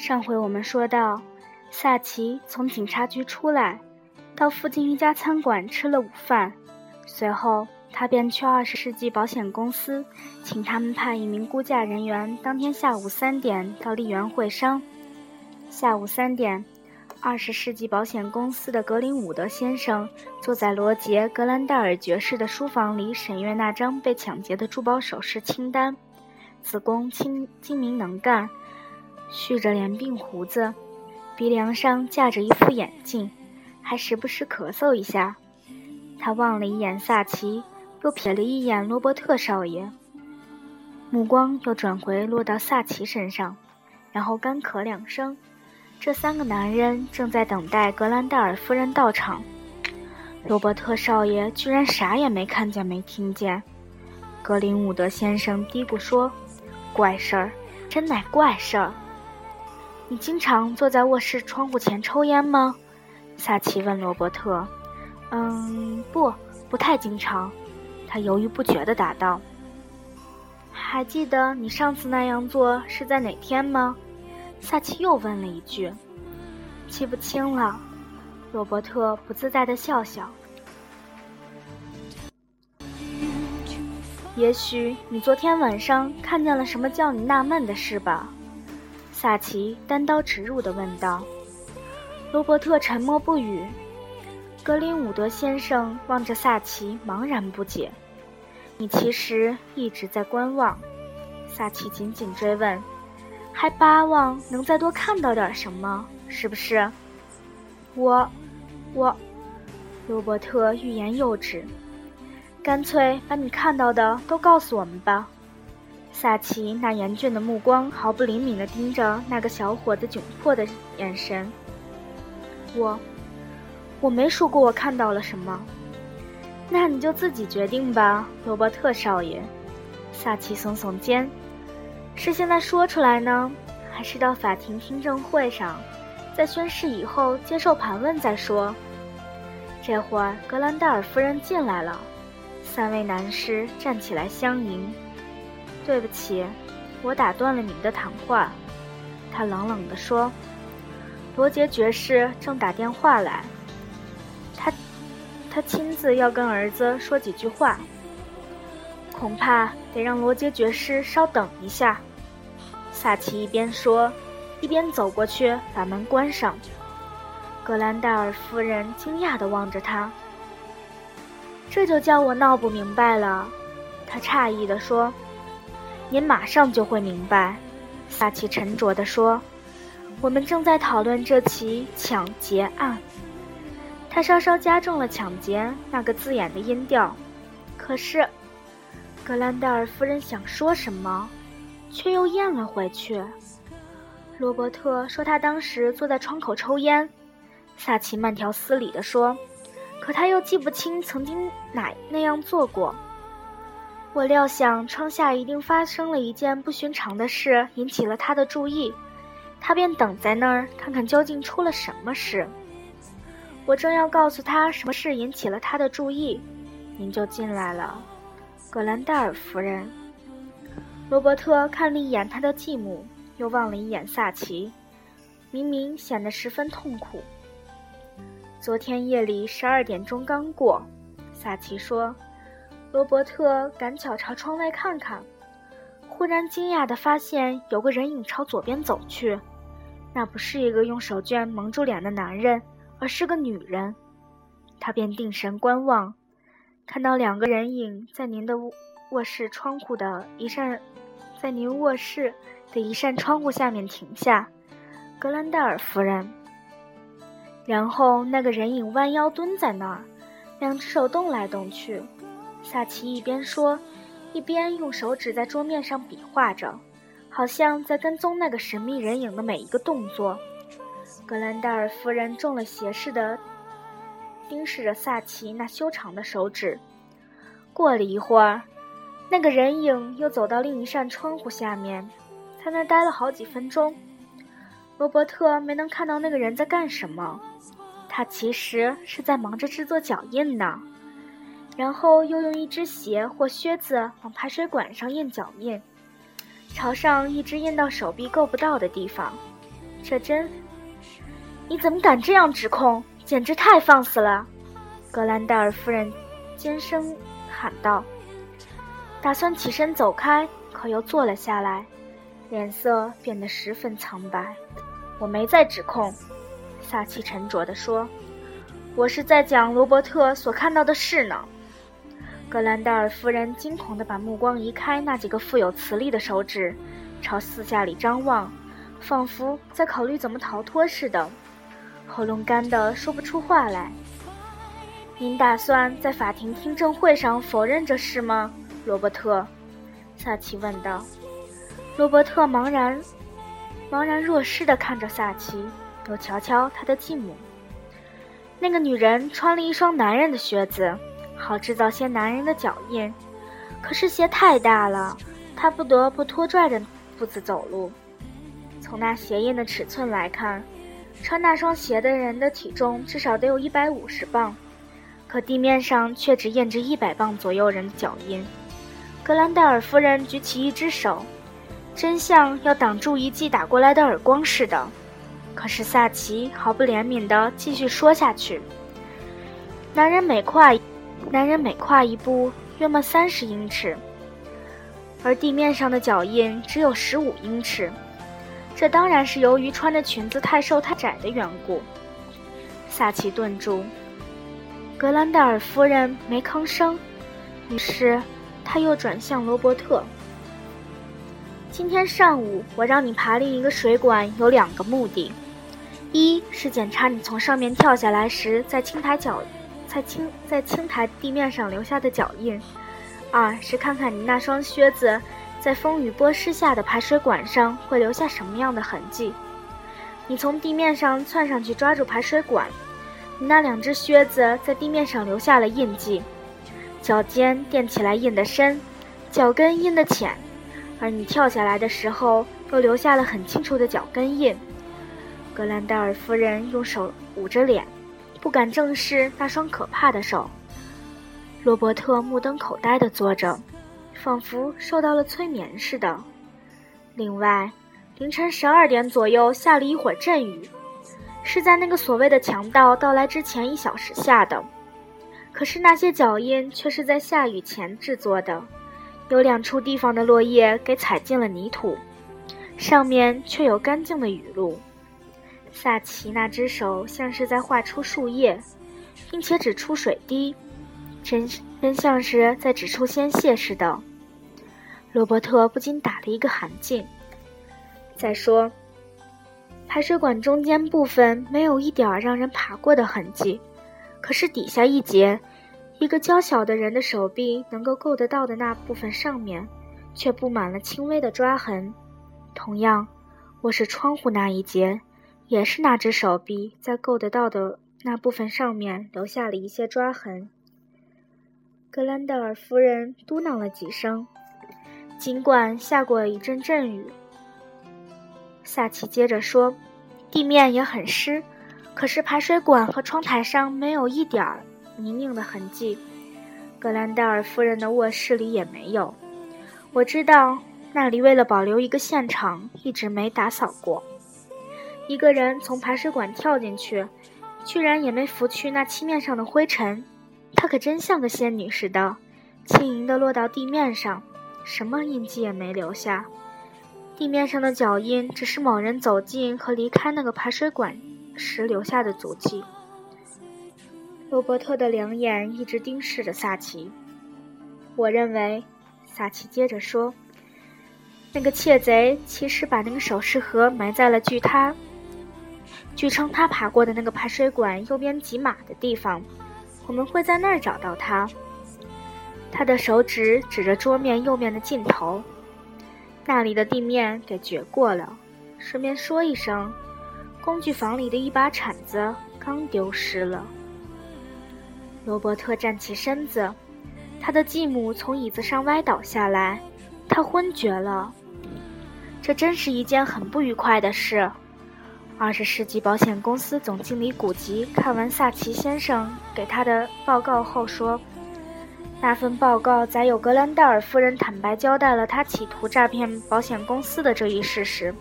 上回我们说到，萨奇从警察局出来，到附近一家餐馆吃了午饭，随后他便去二十世纪保险公司，请他们派一名估价人员当天下午三点到丽园会商。下午三点，二十世纪保险公司的格林伍德先生坐在罗杰·格兰戴尔爵士的书房里审阅那张被抢劫的珠宝首饰清单。子宫清精明能干。蓄着连鬓胡子，鼻梁上架着一副眼镜，还时不时咳嗽一下。他望了一眼萨奇，又瞥了一眼罗伯特少爷，目光又转回落到萨奇身上，然后干咳两声。这三个男人正在等待格兰戴尔夫人到场。罗伯特少爷居然啥也没看见、没听见。格林伍德先生嘀咕说：“怪事儿，真乃怪事儿。”你经常坐在卧室窗户前抽烟吗？萨奇问罗伯特。“嗯，不，不太经常。”他犹豫不决地答道。“还记得你上次那样做是在哪天吗？”萨奇又问了一句。“记不清了。”罗伯特不自在地笑笑。“也许你昨天晚上看见了什么叫你纳闷的事吧？”萨奇单刀直入地问道。罗伯特沉默不语。格林伍德先生望着萨奇，茫然不解。“你其实一直在观望。”萨奇紧紧追问，“还巴望能再多看到点什么，是不是？”“我……我……”罗伯特欲言又止。“干脆把你看到的都告诉我们吧。”萨奇那严峻的目光毫不灵敏地盯着那个小伙子窘迫的眼神。我，我没说过我看到了什么。那你就自己决定吧，罗伯特少爷。萨奇耸耸肩。是现在说出来呢，还是到法庭听证会上，在宣誓以后接受盘问再说？这会儿格兰戴尔夫人进来了，三位男士站起来相迎。对不起，我打断了你们的谈话。”他冷冷地说。“罗杰爵士正打电话来，他，他亲自要跟儿子说几句话。恐怕得让罗杰爵士稍等一下。”萨奇一边说，一边走过去把门关上。格兰戴尔夫人惊讶地望着他。“这就叫我闹不明白了。”他诧异地说。您马上就会明白，萨奇沉着地说：“我们正在讨论这起抢劫案。”他稍稍加重了“抢劫”那个字眼的音调。可是，格兰戴尔夫人想说什么，却又咽了回去。罗伯特说他当时坐在窗口抽烟。萨奇慢条斯理地说：“可他又记不清曾经哪那样做过。”我料想窗下一定发生了一件不寻常的事，引起了他的注意，他便等在那儿看看究竟出了什么事。我正要告诉他什么事引起了他的注意，您就进来了，格兰戴尔夫人。罗伯特看了一眼他的继母，又望了一眼萨奇，明明显得十分痛苦。昨天夜里十二点钟刚过，萨奇说。罗伯特赶巧朝窗外看看，忽然惊讶地发现有个人影朝左边走去。那不是一个用手绢蒙住脸的男人，而是个女人。他便定神观望，看到两个人影在您的卧室窗户的一扇，在您卧室的一扇窗户下面停下。格兰戴尔夫人。然后那个人影弯腰蹲在那儿，两只手动来动去。萨奇一边说，一边用手指在桌面上比划着，好像在跟踪那个神秘人影的每一个动作。格兰戴尔夫人中了邪似的盯视着萨奇那修长的手指。过了一会儿，那个人影又走到另一扇窗户下面，在那待了好几分钟。罗伯特没能看到那个人在干什么，他其实是在忙着制作脚印呢。然后又用一只鞋或靴子往排水管上印脚印，朝上一直印到手臂够不到的地方。这真……你怎么敢这样指控？简直太放肆了！”格兰戴尔夫人尖声喊道，打算起身走开，可又坐了下来，脸色变得十分苍白。我没在指控，萨奇沉着地说：“我是在讲罗伯特所看到的事呢。”格兰戴尔夫人惊恐地把目光移开那几个富有磁力的手指，朝四下里张望，仿佛在考虑怎么逃脱似的，喉咙干得说不出话来。您打算在法庭听证会上否认这事吗，罗伯特？萨奇问道。罗伯特茫然、茫然若失地看着萨奇，又瞧瞧他的继母。那个女人穿了一双男人的靴子。好制造些男人的脚印，可是鞋太大了，他不得不拖拽着步子走路。从那鞋印的尺寸来看，穿那双鞋的人的体重至少得有一百五十磅，可地面上却只印着一百磅左右人的脚印。格兰戴尔夫人举起一只手，真像要挡住一记打过来的耳光似的。可是萨奇毫不怜悯地继续说下去：“男人每跨一。”男人每跨一步，约莫三十英尺，而地面上的脚印只有十五英尺。这当然是由于穿的裙子太瘦太窄的缘故。萨奇顿住，格兰戴尔夫人没吭声，于是他又转向罗伯特：“今天上午，我让你爬另一个水管，有两个目的：一是检查你从上面跳下来时在青苔脚。”在青在青苔地面上留下的脚印，二是看看你那双靴子在风雨波湿下的排水管上会留下什么样的痕迹。你从地面上窜上去抓住排水管，你那两只靴子在地面上留下了印记，脚尖垫起来印得深，脚跟印得浅，而你跳下来的时候又留下了很清楚的脚跟印。格兰戴尔夫人用手捂着脸。不敢正视那双可怕的手。罗伯特目瞪口呆地坐着，仿佛受到了催眠似的。另外，凌晨十二点左右下了一会儿阵雨，是在那个所谓的强盗到来之前一小时下的。可是那些脚印却是在下雨前制作的，有两处地方的落叶给踩进了泥土，上面却有干净的雨露。萨奇那只手像是在画出树叶，并且指出水滴，真真像是在指出鲜血似的。罗伯特不禁打了一个寒噤。再说，排水管中间部分没有一点让人爬过的痕迹，可是底下一节，一个娇小的人的手臂能够够得到的那部分上面，却布满了轻微的抓痕。同样，卧室窗户那一节。也是那只手臂在够得到的那部分上面留下了一些抓痕。格兰德尔夫人嘟囔了几声，尽管下过一阵阵雨。萨奇接着说：“地面也很湿，可是排水管和窗台上没有一点儿泥泞的痕迹。格兰戴尔夫人的卧室里也没有。我知道那里为了保留一个现场，一直没打扫过。”一个人从排水管跳进去，居然也没拂去那漆面上的灰尘，她可真像个仙女似的，轻盈地落到地面上，什么印记也没留下。地面上的脚印只是某人走进和离开那个排水管时留下的足迹。罗伯特的两眼一直盯视着萨奇。我认为，萨奇接着说，那个窃贼其实把那个首饰盒埋在了距他。据称，他爬过的那个排水管右边几码的地方，我们会在那儿找到他。他的手指指着桌面右面的尽头，那里的地面给掘过了。顺便说一声，工具房里的一把铲子刚丢失了。罗伯特站起身子，他的继母从椅子上歪倒下来，他昏厥了。这真是一件很不愉快的事。二十世纪保险公司总经理古吉看完萨奇先生给他的报告后说：“那份报告载有格兰戴尔夫人坦白交代了他企图诈骗保险公司的这一事实。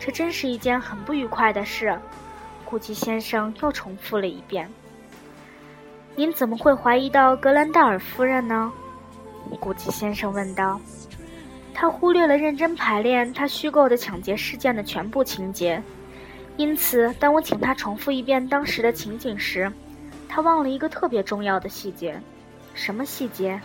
这真是一件很不愉快的事。古吉先生又重复了一遍。您怎么会怀疑到格兰戴尔夫人呢？古吉先生问道。他忽略了认真排练他虚构的抢劫事件的全部情节，因此，当我请他重复一遍当时的情景时，他忘了一个特别重要的细节。什么细节？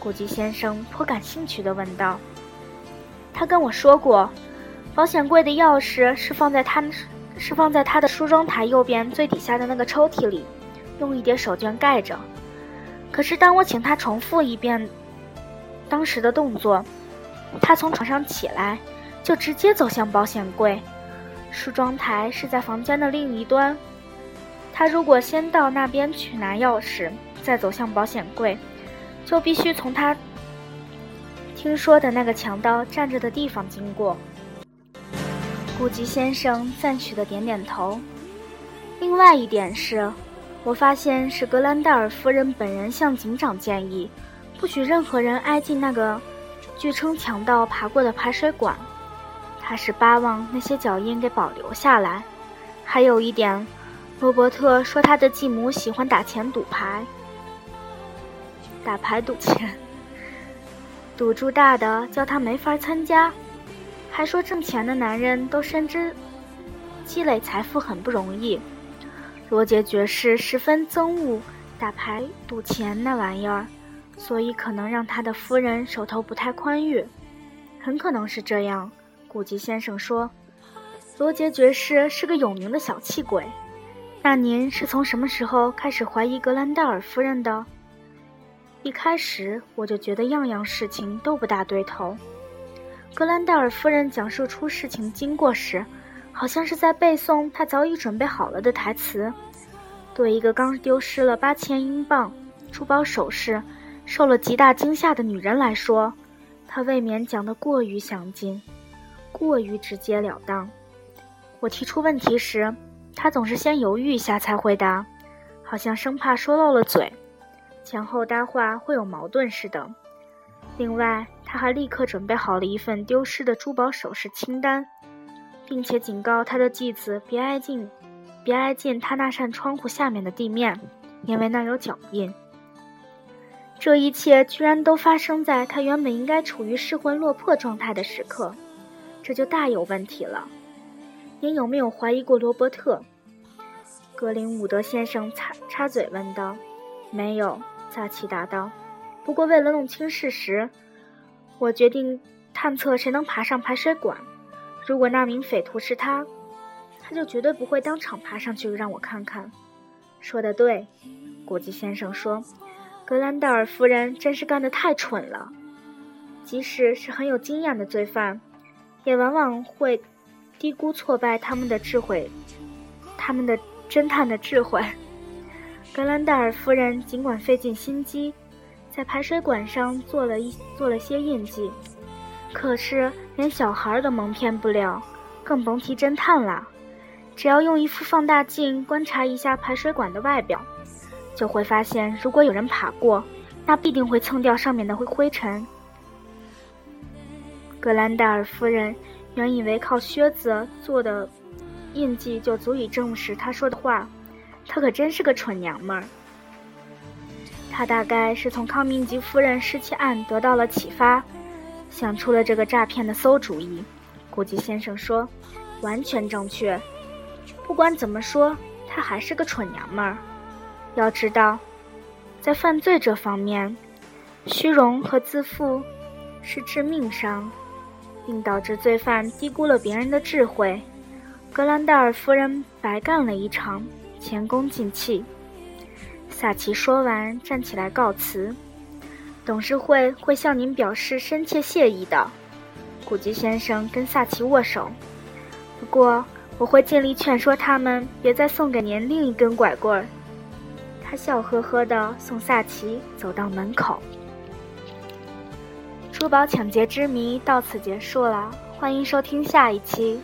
古吉先生颇感兴趣地问道。他跟我说过，保险柜的钥匙是放在他，是放在他的梳妆台右边最底下的那个抽屉里，用一叠手绢盖着。可是，当我请他重复一遍当时的动作，他从床上起来，就直接走向保险柜。梳妆台是在房间的另一端。他如果先到那边去拿钥匙，再走向保险柜，就必须从他听说的那个强盗站着的地方经过。古吉先生赞许的点点头。另外一点是，我发现是格兰戴尔夫人本人向警长建议，不许任何人挨近那个。据称，强盗爬过的排水管，他是巴望那些脚印给保留下来。还有一点，罗伯特说他的继母喜欢打钱赌牌，打牌赌钱，赌注大的叫他没法参加。还说挣钱的男人都深知积累财富很不容易。罗杰爵士十分憎恶打牌赌钱那玩意儿。所以可能让他的夫人手头不太宽裕，很可能是这样。古吉先生说：“罗杰爵士是个有名的小气鬼。”那您是从什么时候开始怀疑格兰戴尔夫人的？一开始我就觉得样样事情都不大对头。格兰戴尔夫人讲述出事情经过时，好像是在背诵她早已准备好了的台词。对一个刚丢失了八千英镑珠宝首饰。受了极大惊吓的女人来说，她未免讲得过于详尽，过于直截了当。我提出问题时，他总是先犹豫一下才回答，好像生怕说漏了嘴，前后搭话会有矛盾似的。另外，他还立刻准备好了一份丢失的珠宝首饰清单，并且警告他的继子别挨近，别挨近他那扇窗户下面的地面，因为那有脚印。这一切居然都发生在他原本应该处于失魂落魄状态的时刻，这就大有问题了。您有没有怀疑过罗伯特？格林伍德先生插插嘴问道。没有，萨奇答道。不过为了弄清事实，我决定探测谁能爬上排水管。如果那名匪徒是他，他就绝对不会当场爬上去让我看看。说的对，古吉先生说。格兰戴尔夫人真是干得太蠢了，即使是很有经验的罪犯，也往往会低估挫败他们的智慧，他们的侦探的智慧。格兰戴尔夫人尽管费尽心机，在排水管上做了一做了些印记，可是连小孩都蒙骗不了，更甭提侦探了。只要用一副放大镜观察一下排水管的外表。就会发现，如果有人爬过，那必定会蹭掉上面的灰灰尘。格兰戴尔夫人原以为靠靴子做的印记就足以证实她说的话，她可真是个蠢娘们儿。她大概是从康明吉夫人失窃案得到了启发，想出了这个诈骗的馊主意。古吉先生说：“完全正确。不管怎么说，她还是个蠢娘们儿。”要知道，在犯罪这方面，虚荣和自负是致命伤，并导致罪犯低估了别人的智慧。格兰戴尔夫人白干了一场，前功尽弃。萨奇说完，站起来告辞。董事会会向您表示深切谢意的。古吉先生跟萨奇握手。不过，我会尽力劝说他们别再送给您另一根拐棍儿。他笑呵呵地送萨奇走到门口。珠宝抢劫之谜到此结束了，欢迎收听下一期。